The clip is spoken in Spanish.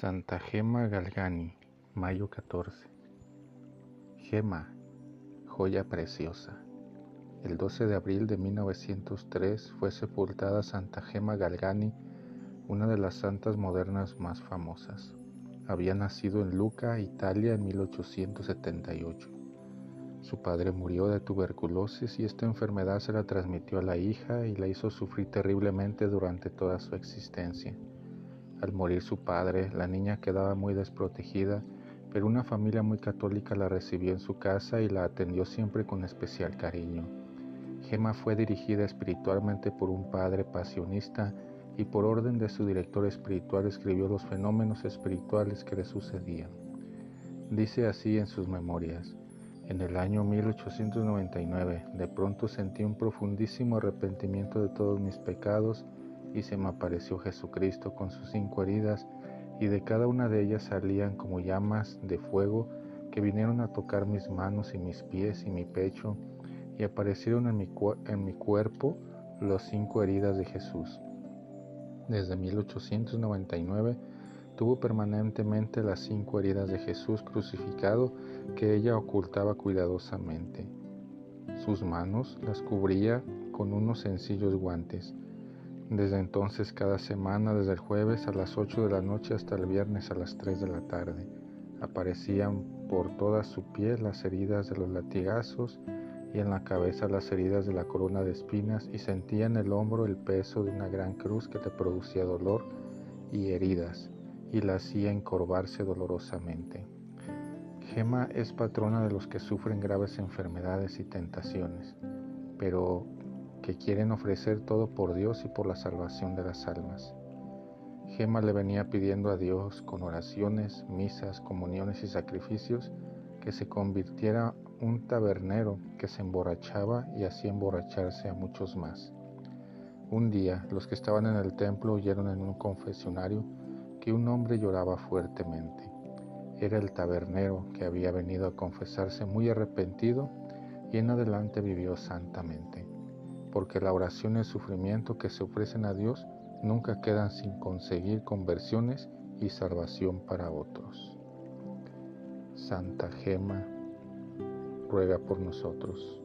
Santa Gema Galgani, mayo 14. Gema, joya preciosa. El 12 de abril de 1903 fue sepultada Santa Gema Galgani, una de las santas modernas más famosas. Había nacido en Lucca, Italia, en 1878. Su padre murió de tuberculosis y esta enfermedad se la transmitió a la hija y la hizo sufrir terriblemente durante toda su existencia. Al morir su padre, la niña quedaba muy desprotegida, pero una familia muy católica la recibió en su casa y la atendió siempre con especial cariño. Gemma fue dirigida espiritualmente por un padre pasionista y por orden de su director espiritual escribió los fenómenos espirituales que le sucedían. Dice así en sus memorias, en el año 1899 de pronto sentí un profundísimo arrepentimiento de todos mis pecados y se me apareció Jesucristo con sus cinco heridas, y de cada una de ellas salían como llamas de fuego que vinieron a tocar mis manos y mis pies y mi pecho, y aparecieron en mi, cuerpo las cinco heridas de Jesús. Desde 1899 tuvo permanentemente las cinco heridas de Jesús crucificado que ella ocultaba cuidadosamente. Sus manos las cubría con unos sencillos guantes, desde entonces cada semana, desde el jueves a las 8 de la noche hasta el viernes a las 3 de la tarde, aparecían por toda su piel las heridas de los latigazos y en la cabeza las heridas de la corona de espinas y sentía en el hombro el peso de una gran cruz que le producía dolor y heridas y la hacía encorvarse dolorosamente. Gema es patrona de los que sufren graves enfermedades y tentaciones, pero que quieren ofrecer todo por Dios y por la salvación de las almas. Gema le venía pidiendo a Dios con oraciones, misas, comuniones y sacrificios que se convirtiera un tabernero que se emborrachaba y hacía emborracharse a muchos más. Un día los que estaban en el templo oyeron en un confesionario que un hombre lloraba fuertemente. Era el tabernero que había venido a confesarse muy arrepentido y en adelante vivió santamente porque la oración y el sufrimiento que se ofrecen a Dios nunca quedan sin conseguir conversiones y salvación para otros. Santa Gema, ruega por nosotros.